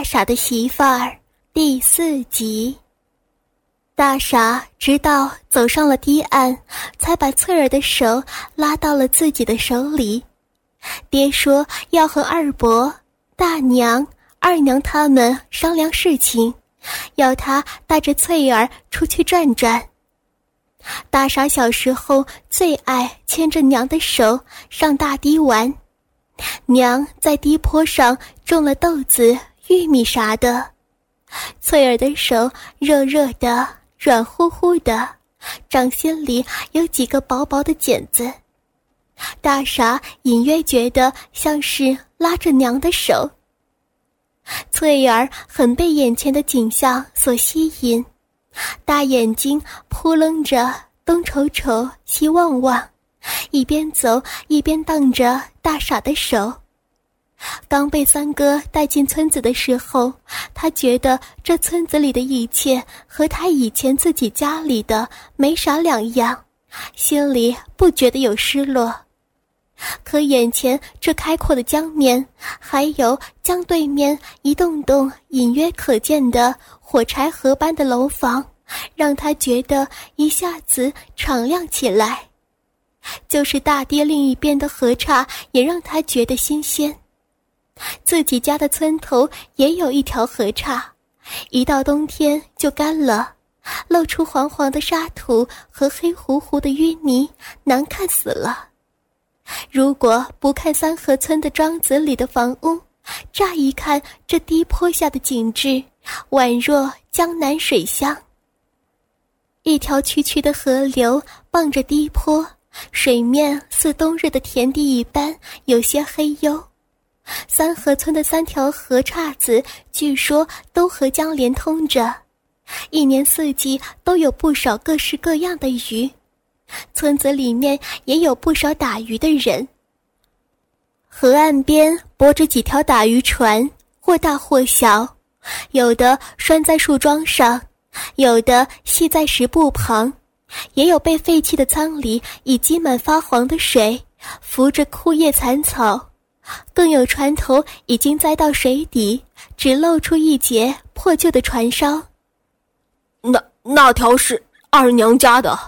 大傻的媳妇儿第四集。大傻直到走上了堤岸，才把翠儿的手拉到了自己的手里。爹说要和二伯、大娘、二娘他们商量事情，要他带着翠儿出去转转。大傻小时候最爱牵着娘的手上大堤玩，娘在堤坡上种了豆子、玉米啥的，翠儿的手热热的、软乎乎的，掌心里有几个薄薄的茧子。大傻隐约觉得像是拉着娘的手。翠儿很被眼前的景象所吸引。大眼睛扑棱着，东瞅瞅，西望望，一边走一边荡着大傻的手。刚被三哥带进村子的时候，他觉得这村子里的一切和他以前自己家里的没啥两样，心里不觉得有失落。可眼前这开阔的江面，还有江对面一栋栋隐约可见的火柴盒般的楼房，让他觉得一下子敞亮起来。就是大堤另一边的河岔，也让他觉得新鲜。自己家的村头也有一条河岔，一到冬天就干了，露出黄黄的沙土和黑乎乎的淤泥，难看死了。如果不看三河村的庄子里的房屋，乍一看这低坡下的景致，宛若江南水乡。一条曲曲的河流傍着低坡，水面似冬日的田地一般，有些黑幽。三河村的三条河岔子，据说都和江连通着，一年四季都有不少各式各样的鱼。村子里面也有不少打鱼的人。河岸边泊着几条打鱼船，或大或小，有的拴在树桩上，有的系在石埠旁，也有被废弃的仓里已积满发黄的水，浮着枯叶残草，更有船头已经栽到水底，只露出一截破旧的船梢。那那条是二娘家的。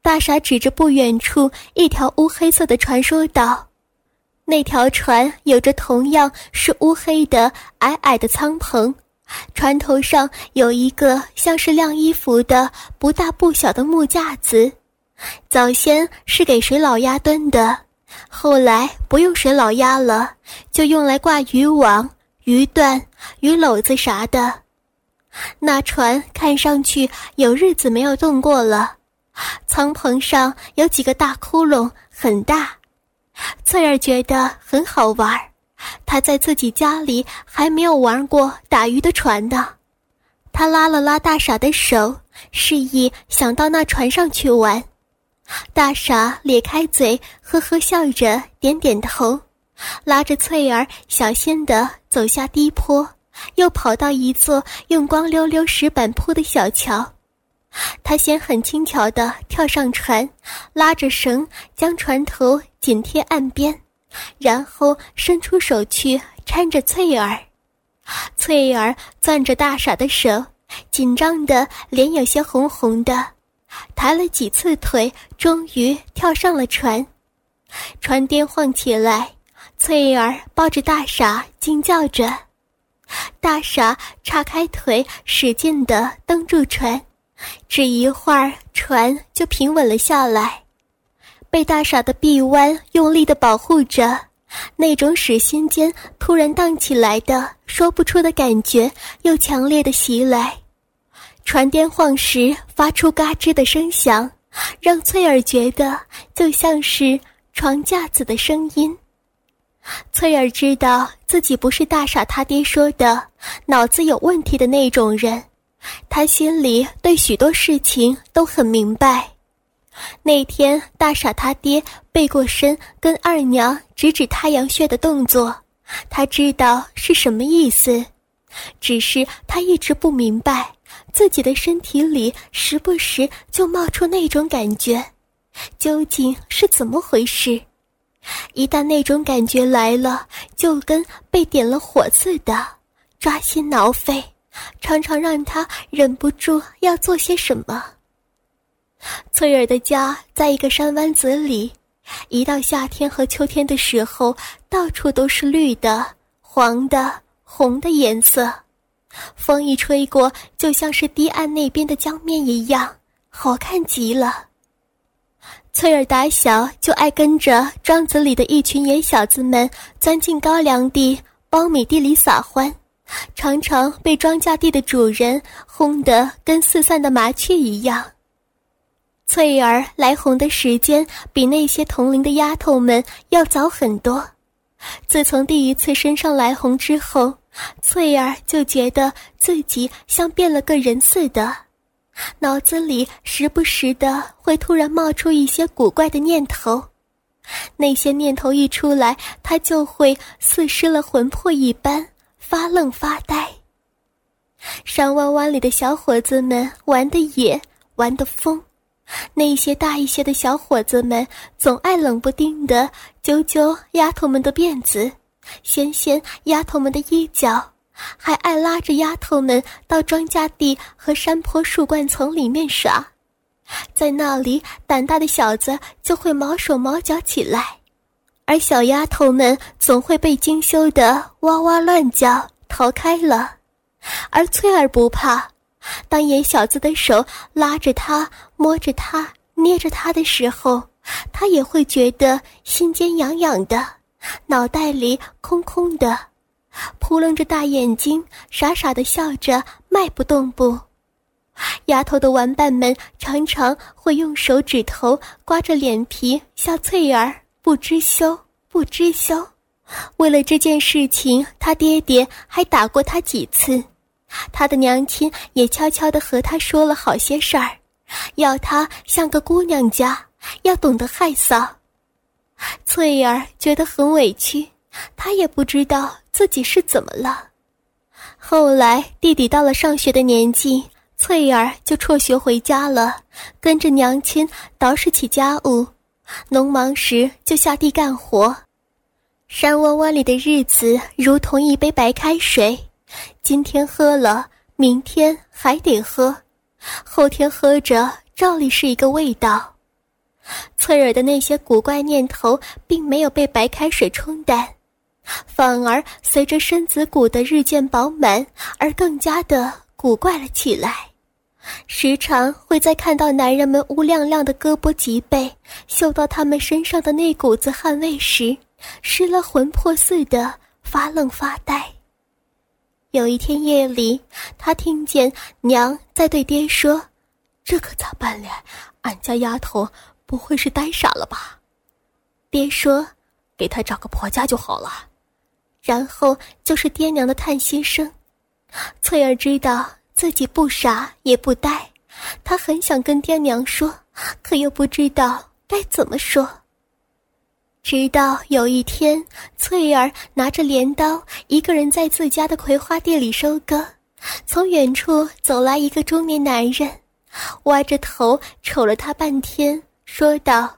大傻指着不远处一条乌黑色的船说道：“那条船有着同样是乌黑的矮矮的舱棚，船头上有一个像是晾衣服的不大不小的木架子。早先是给水老鸭蹲的，后来不用水老鸭了，就用来挂渔网、鱼段、鱼篓子啥的。那船看上去有日子没有动过了。”舱棚上有几个大窟窿，很大。翠儿觉得很好玩，她在自己家里还没有玩过打鱼的船呢。她拉了拉大傻的手，示意想到那船上去玩。大傻咧开嘴，呵呵笑着，点点头，拉着翠儿小心地走下低坡，又跑到一座用光溜溜石板铺的小桥。他先很轻巧地跳上船，拉着绳将船头紧贴岸边，然后伸出手去搀着翠儿。翠儿攥着大傻的手，紧张的脸有些红红的，抬了几次腿，终于跳上了船。船颠晃起来，翠儿抱着大傻惊叫着，大傻叉开腿，使劲地蹬住船。只一会儿，船就平稳了下来，被大傻的臂弯用力的保护着，那种使心间突然荡起来的说不出的感觉又强烈的袭来。船颠晃时发出嘎吱的声响，让翠儿觉得就像是床架子的声音。翠儿知道自己不是大傻他爹说的脑子有问题的那种人。他心里对许多事情都很明白。那天大傻他爹背过身跟二娘指指太阳穴的动作，他知道是什么意思，只是他一直不明白自己的身体里时不时就冒出那种感觉，究竟是怎么回事。一旦那种感觉来了，就跟被点了火似的，抓心挠肺，常常让他忍不住要做些什么。翠儿的家在一个山湾子里，一到夏天和秋天的时候，到处都是绿的、黄的、红的颜色，风一吹过，就像是堤岸那边的江面一样，好看极了。翠儿打小就爱跟着庄子里的一群野小子们钻进高粱地、苞米地里撒欢，常常被庄稼地的主人轰得跟四散的麻雀一样。翠儿来红的时间比那些同龄的丫头们要早很多。自从第一次身上来红之后，翠儿就觉得自己像变了个人似的。脑子里时不时的会突然冒出一些古怪的念头，那些念头一出来，她就会似失了魂魄一般发愣发呆。山湾湾里的小伙子们玩的野，玩的疯，那些大一些的小伙子们总爱冷不丁的揪揪丫头们的辫子，掀掀丫头们的衣角。还爱拉着丫头们到庄稼地和山坡树冠丛里面耍，在那里胆大的小子就会毛手毛脚起来，而小丫头们总会被惊羞的哇哇乱叫逃开了。而翠儿不怕，当野小子的手拉着她、摸着她、捏着她的时候，她也会觉得心尖痒痒的，脑袋里空空的。扑棱着大眼睛，傻傻的笑着，迈不动步。丫头的玩伴们常常会用手指头刮着脸皮笑翠儿不知羞，不知羞。为了这件事情，他爹爹还打过他几次，他的娘亲也悄悄地和他说了好些事儿，要他像个姑娘家，要懂得害臊。翠儿觉得很委屈。她也不知道自己是怎么了。后来弟弟到了上学的年纪，翠儿就辍学回家了，跟着娘亲捯饬起家务，农忙时就下地干活。山窝窝里的日子如同一杯白开水，今天喝了，明天还得喝，后天喝着照例是一个味道。翠儿的那些古怪念头并没有被白开水冲淡。反而随着身子骨的日渐饱满而更加的古怪了起来，时常会在看到男人们乌亮亮的胳膊脊背，嗅到他们身上的那股子汗味时，失了魂魄似的发愣发呆。有一天夜里，他听见娘在对爹说：“这可咋办嘞？俺家丫头不会是呆傻了吧？”爹说：“给她找个婆家就好了。”然后就是爹娘的叹息声。翠儿知道自己不傻也不呆，她很想跟爹娘说，可又不知道该怎么说。直到有一天，翠儿拿着镰刀，一个人在自家的葵花地里收割，从远处走来一个中年男人，歪着头瞅了他半天，说道：“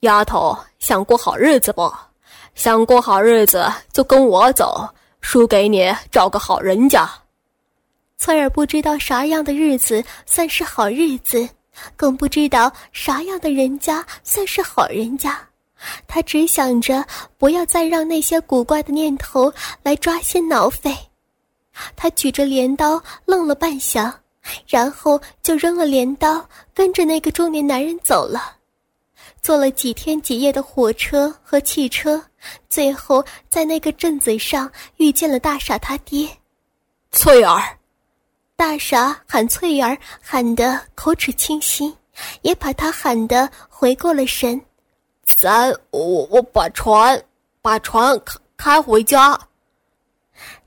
丫头，想过好日子不？”想过好日子就跟我走，叔给你找个好人家。翠儿不知道啥样的日子算是好日子，更不知道啥样的人家算是好人家。她只想着不要再让那些古怪的念头来抓心挠肺。她举着镰刀愣了半晌，然后就扔了镰刀，跟着那个中年男人走了。坐了几天几夜的火车和汽车，最后在那个镇子上遇见了大傻他爹，翠儿。大傻喊翠儿，喊得口齿清晰，也把他喊得回过了神。咱我我把船把船开开回家。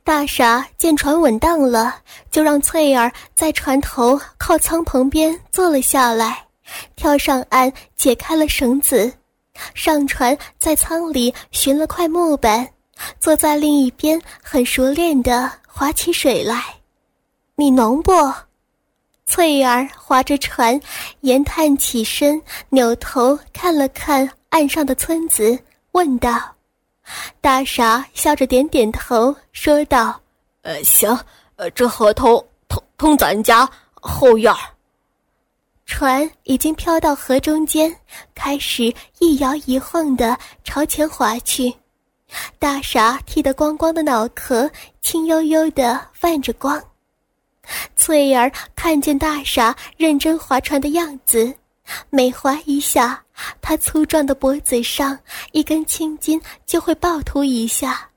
大傻见船稳当了，就让翠儿在船头靠舱棚边坐了下来。跳上岸，解开了绳子，上船，在舱里寻了块木板，坐在另一边，很熟练地划起水来。你能不？翠儿划着船，沿探起身，扭头看了看岸上的村子，问道：“大傻笑着点点头，说道：‘呃，行，呃，这合同通通咱家后院。船已经飘到河中间，开始一摇一晃的朝前划去。大傻剃得光光的脑壳，青悠悠的泛着光。翠儿看见大傻认真划船的样子，每划一下，他粗壮的脖子上一根青筋就会暴突一下，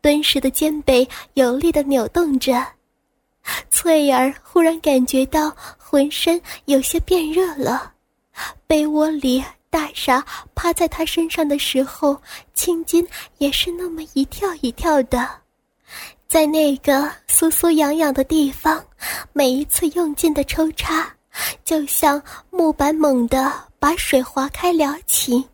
敦实的肩背有力的扭动着。翠儿忽然感觉到浑身有些变热了，被窝里。大傻趴在他身上的时候，青筋也是那么一跳一跳的，在那个酥酥痒痒的地方，每一次用劲的抽插，就像木板猛地把水划开撩起，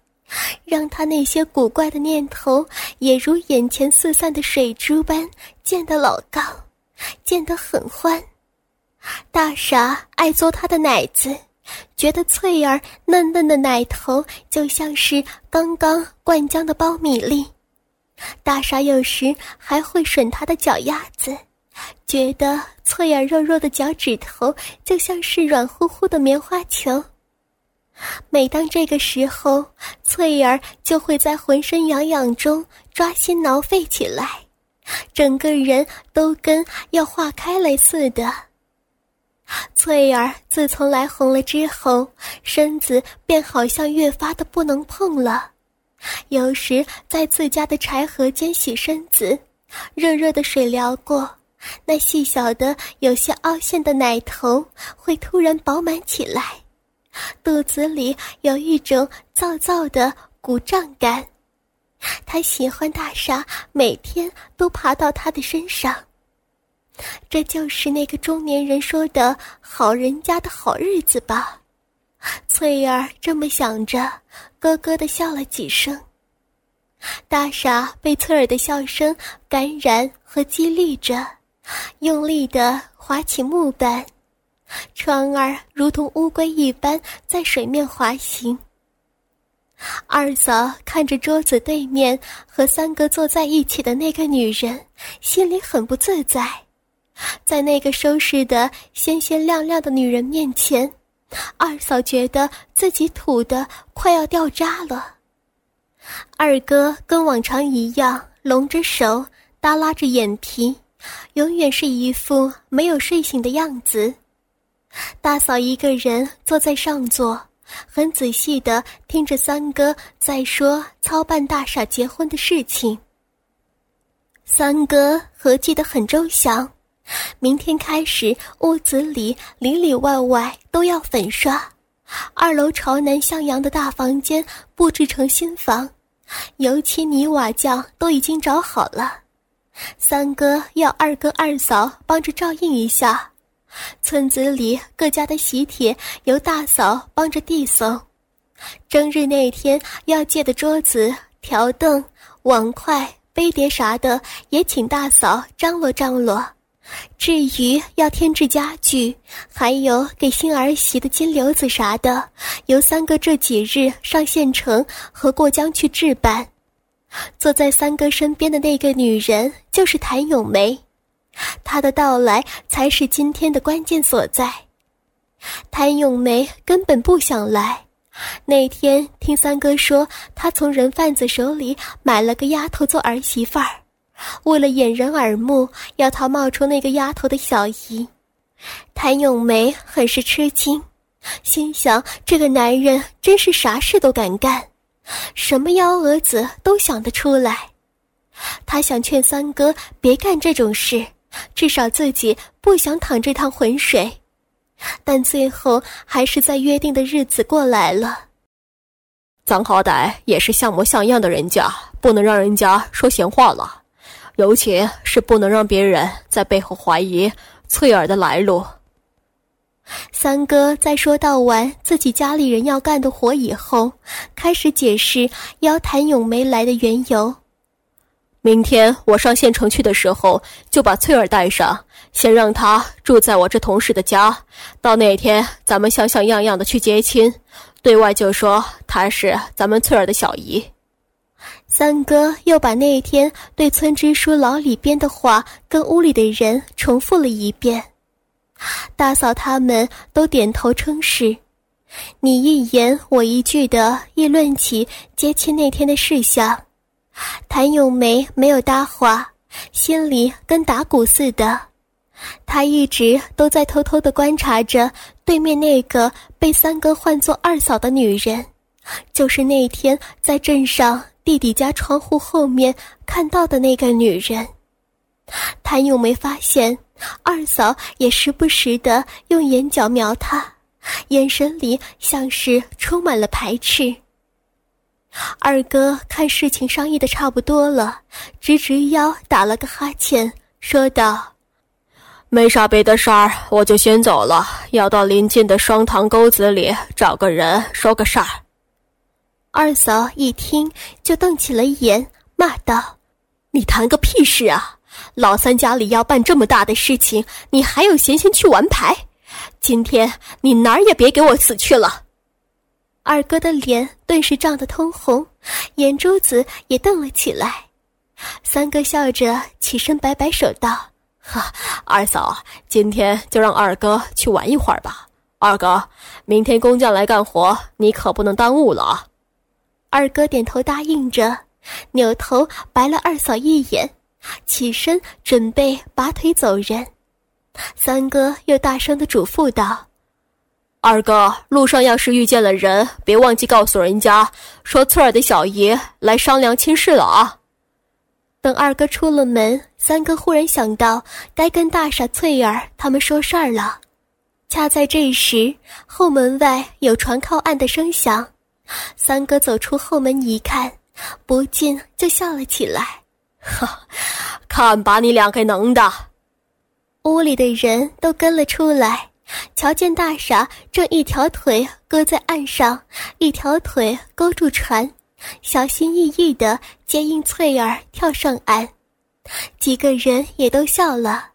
让他那些古怪的念头也如眼前四散的水珠般溅得老高，溅得很欢。大傻爱嘬他的奶子。觉得翠儿嫩嫩的奶头就像是刚刚灌浆的苞米粒，大傻有时还会吮他的脚丫子，觉得翠儿肉肉的脚趾头就像是软乎乎的棉花球。每当这个时候，翠儿就会在浑身痒痒中抓心挠肺起来，整个人都跟要化开了似的。翠儿自从来红了之后，身子便好像越发的不能碰了。有时在自家的柴禾间洗身子，热热的水撩过，那细小的、有些凹陷的奶头会突然饱满起来，肚子里有一种燥燥的鼓胀感。他喜欢大傻每天都爬到他的身上。这就是那个中年人说的好人家的好日子吧？翠儿这么想着，咯咯的笑了几声。大傻被翠儿的笑声感染和激励着，用力的划起木板，船儿如同乌龟一般在水面滑行。二嫂看着桌子对面和三哥坐在一起的那个女人，心里很不自在。在那个收拾的鲜鲜亮亮的女人面前，二嫂觉得自己土的快要掉渣了。二哥跟往常一样，拢着手，耷拉着眼皮，永远是一副没有睡醒的样子。大嫂一个人坐在上座，很仔细的听着三哥在说操办大傻结婚的事情。三哥合计的很周详。明天开始，屋子里里里外外都要粉刷。二楼朝南向阳的大房间布置成新房，油漆泥瓦匠都已经找好了。三哥要二哥二嫂帮着照应一下。村子里各家的喜帖由大嫂帮着递送。正日那天要借的桌子、条凳、碗筷、杯碟啥的，也请大嫂张罗张罗。至于要添置家具，还有给新儿媳的金流子啥的，由三哥这几日上县城和过江去置办。坐在三哥身边的那个女人就是谭咏梅，他的到来才是今天的关键所在。谭咏梅根本不想来，那天听三哥说，他从人贩子手里买了个丫头做儿媳妇儿。为了掩人耳目，要他冒充那个丫头的小姨，谭咏梅很是吃惊，心想这个男人真是啥事都敢干，什么幺蛾子都想得出来。他想劝三哥别干这种事，至少自己不想淌这趟浑水，但最后还是在约定的日子过来了。咱好歹也是像模像样的人家，不能让人家说闲话了。尤其是不能让别人在背后怀疑翠儿的来路。三哥在说到完自己家里人要干的活以后，开始解释邀谭咏梅来的缘由。明天我上县城去的时候，就把翠儿带上，先让她住在我这同事的家。到那天，咱们像像样样的去接亲，对外就说她是咱们翠儿的小姨。三哥又把那天对村支书老李编的话跟屋里的人重复了一遍。大嫂他们都点头称是，你一言我一句的议论起接亲那天的事项。谭咏梅没有搭话，心里跟打鼓似的。她一直都在偷偷的观察着对面那个被三哥唤作二嫂的女人，就是那天在镇上弟弟家窗户后面看到的那个女人。谭咏梅发现。二嫂也时不时的用眼角瞄她，眼神里像是充满了排斥。二哥看事情商议的差不多了，直直腰打了个哈欠，说道：“没啥别的事儿，我就先走了，要到临近的双塘沟子里找个人说个事儿。”二嫂一听就瞪起了眼，骂道：“你谈个屁事啊！”老三家里要办这么大的事情，你还有闲心去玩牌？今天你哪儿也别给我死去了！二哥的脸顿时涨得通红，眼珠子也瞪了起来。三哥笑着起身摆摆手道：“哈，二嫂，今天就让二哥去玩一会儿吧。二哥，明天工匠来干活，你可不能耽误了啊。”二哥点头答应着，扭头白了二嫂一眼。起身准备拔腿走人，三哥又大声的嘱咐道：“二哥，路上要是遇见了人，别忘记告诉人家，说翠儿的小姨来商量亲事了啊。”等二哥出了门，三哥忽然想到该跟大傻翠儿他们说事儿了。恰在这时，后门外有船靠岸的声响，三哥走出后门一看，不禁就笑了起来。哈，看把你俩给能的！屋里的人都跟了出来，瞧见大傻正一条腿搁在岸上，一条腿勾住船，小心翼翼地接应翠儿跳上岸。几个人也都笑了。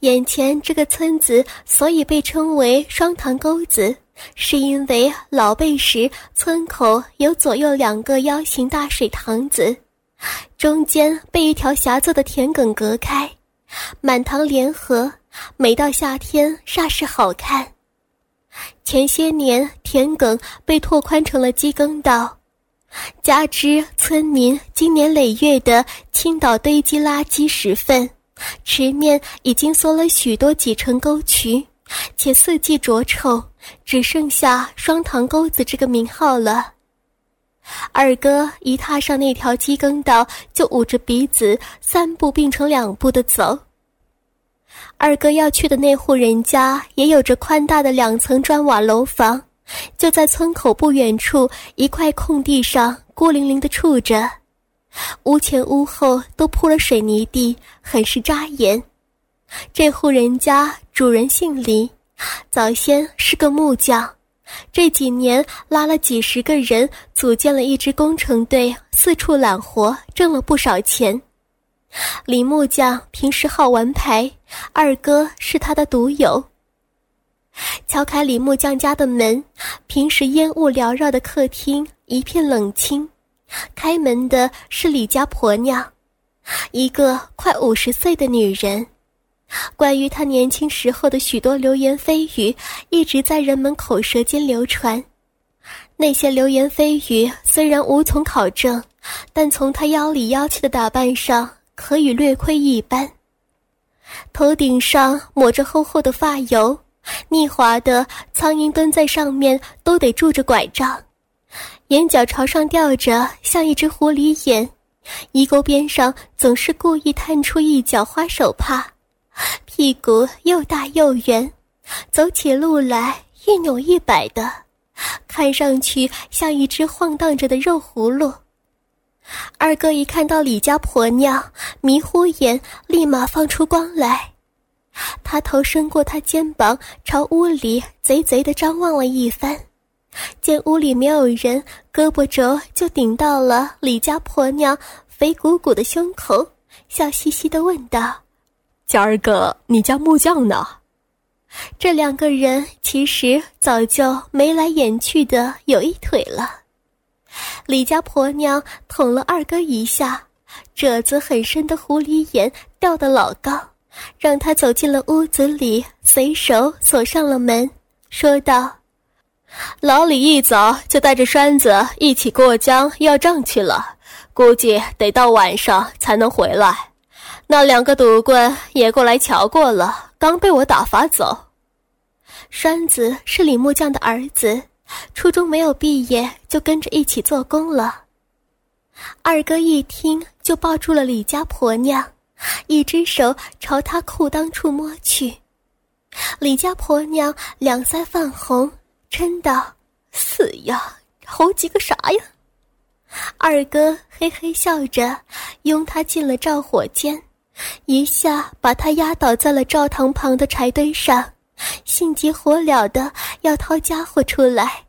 眼前这个村子所以被称为双塘沟子，是因为老辈时村口有左右两个腰形大水塘子。中间被一条狭窄的田埂隔开，满塘连河，每到夏天煞是好看。前些年田埂被拓宽成了机耕道，加之村民经年累月的倾倒堆积垃圾石粪，池面已经缩了许多几成沟渠，且四季浊臭，只剩下双塘沟子这个名号了。二哥一踏上那条机耕道，就捂着鼻子三步并成两步的走。二哥要去的那户人家也有着宽大的两层砖瓦楼房，就在村口不远处一块空地上孤零零的处着，屋前屋后都铺了水泥地，很是扎眼。这户人家主人姓李，早先是个木匠。这几年拉了几十个人，组建了一支工程队，四处揽活，挣了不少钱。李木匠平时好玩牌，二哥是他的独友。敲开李木匠家的门，平时烟雾缭绕的客厅一片冷清。开门的是李家婆娘，一个快五十岁的女人。关于她年轻时候的许多流言蜚语，一直在人们口舌间流传。那些流言蜚语虽然无从考证，但从她妖里妖气的打扮上，可以略窥一斑。头顶上抹着厚厚的发油，腻滑的苍蝇蹲在上面都得拄着拐杖，眼角朝上吊着，像一只狐狸眼。衣钩边上总是故意探出一角花手帕。屁股又大又圆，走起路来一扭一摆的，看上去像一只晃荡着的肉葫芦。二哥一看到李家婆娘，迷糊眼立马放出光来。他头伸过他肩膀，朝屋里贼贼的张望了一番，见屋里没有人，胳膊肘就顶到了李家婆娘肥鼓鼓的胸口，笑嘻嘻的问道。今儿个，你家木匠呢？这两个人其实早就眉来眼去的有一腿了。李家婆娘捅了二哥一下，褶子很深的狐狸眼掉得老高，让他走进了屋子里，随手锁上了门，说道：“老李一早就带着栓子一起过江要账去了，估计得到晚上才能回来。那两个赌棍也过来瞧过了，刚被我打发走。栓子是李木匠的儿子。”初中没有毕业，就跟着一起做工了。二哥一听，就抱住了李家婆娘，一只手朝她裤裆处摸去。李家婆娘两腮泛红，嗔道：“死呀，猴急个啥呀？”二哥嘿嘿笑着，拥她进了灶火间，一下把她压倒在了灶堂旁的柴堆上。心急火燎的要掏家伙出来，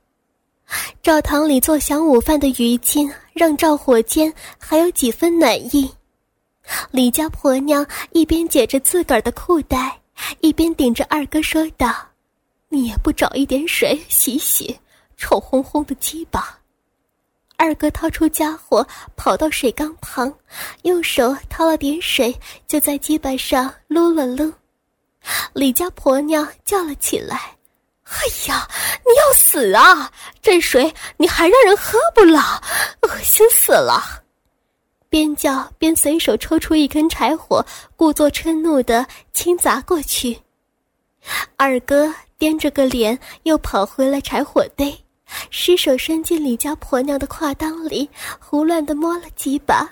灶堂里做晌午饭的余烬让灶火间还有几分暖意。李家婆娘一边解着自个儿的裤带，一边顶着二哥说道：“你也不找一点水洗洗，臭烘烘的鸡巴。”二哥掏出家伙，跑到水缸旁，用手掏了点水，就在鸡巴上撸了撸。李家婆娘叫了起来：“哎呀，你要死啊！这水你还让人喝不了，恶心死了！”边叫边随手抽出一根柴火，故作嗔怒的轻砸过去。二哥掂着个脸，又跑回了柴火堆，失手伸进李家婆娘的挎裆里，胡乱的摸了几把。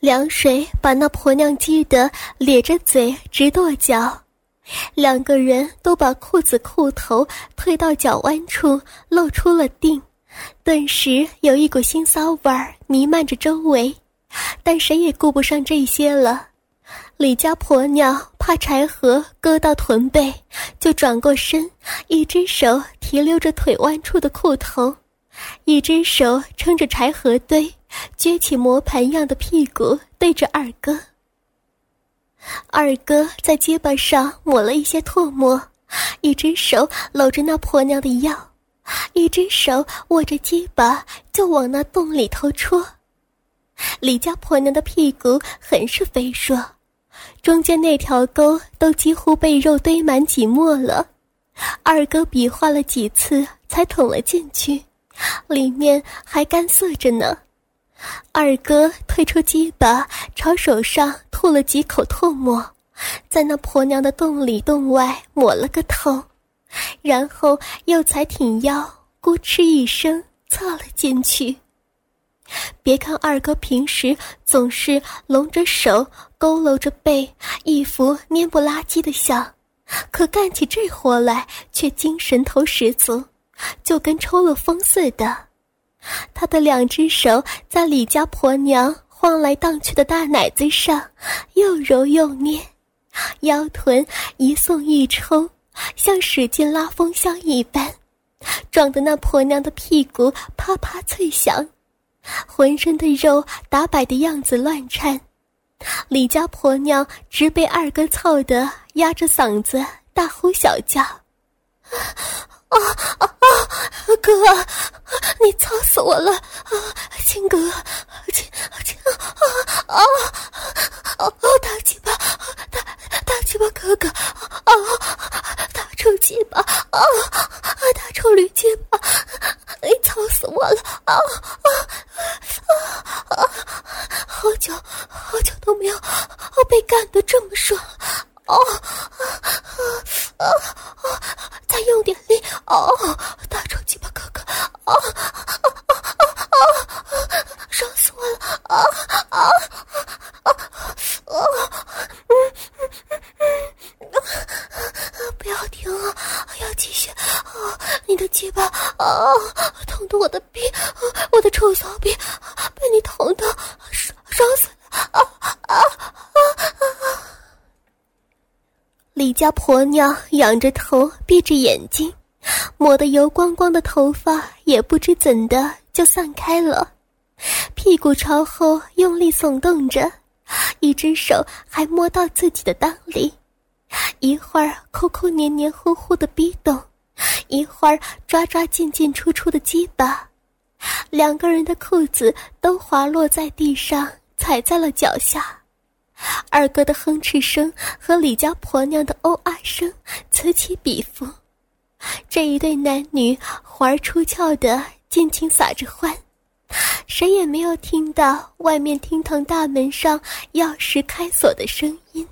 凉水把那婆娘激得咧着嘴直跺脚，两个人都把裤子裤头退到脚弯处，露出了腚，顿时有一股腥骚味儿弥漫着周围，但谁也顾不上这些了。李家婆娘怕柴禾割到臀背，就转过身，一只手提溜着腿弯处的裤头，一只手撑着柴禾堆。撅起磨盘样的屁股对着二哥，二哥在结巴上抹了一些唾沫，一只手搂着那婆娘的腰，一只手握着鸡巴就往那洞里头戳。李家婆娘的屁股很是肥硕，中间那条沟都几乎被肉堆满挤没了。二哥比划了几次才捅了进去，里面还干涩着呢。二哥退出鸡巴，朝手上吐了几口唾沫，在那婆娘的洞里洞外抹了个透，然后又才挺腰，咕哧一声侧了进去。别看二哥平时总是拢着手，佝偻着背，一副蔫不拉几的相，可干起这活来却精神头十足，就跟抽了风似的。他的两只手在李家婆娘晃来荡去的大奶子上，又揉又捏，腰臀一送一抽，像使劲拉风箱一般，撞得那婆娘的屁股啪啪脆响，浑身的肉打摆的样子乱颤。李家婆娘直被二哥操得压着嗓子大呼小叫。啊啊啊！哥，你操死我了！啊，亲哥，亲亲啊啊啊！大鸡巴，大大鸡巴哥哥，啊，大臭鸡巴，啊，大臭驴鸡巴，你操死我了！啊啊啊啊！好久好久都没有被干得这么爽！哦，啊啊啊！再用点力！哦，大臭鸡巴哥哥！啊啊啊啊啊！爽死我了！啊啊啊啊啊！嗯嗯嗯嗯，不要停啊！要继续！啊，你的鸡巴啊，捅得我的逼，我的臭骚逼被你捅的爽爽死了！啊啊啊啊！李家婆娘仰着头，闭着眼睛，抹得油光光的头发也不知怎的就散开了，屁股朝后用力耸动着，一只手还摸到自己的裆里，一会儿抠抠黏黏糊糊的逼洞，一会儿抓抓进进出出的鸡巴，两个人的裤子都滑落在地上，踩在了脚下。二哥的哼哧声和李家婆娘的哦啊声此起彼伏，这一对男女环儿出窍的尽情撒着欢，谁也没有听到外面厅堂大门上钥匙开锁的声音。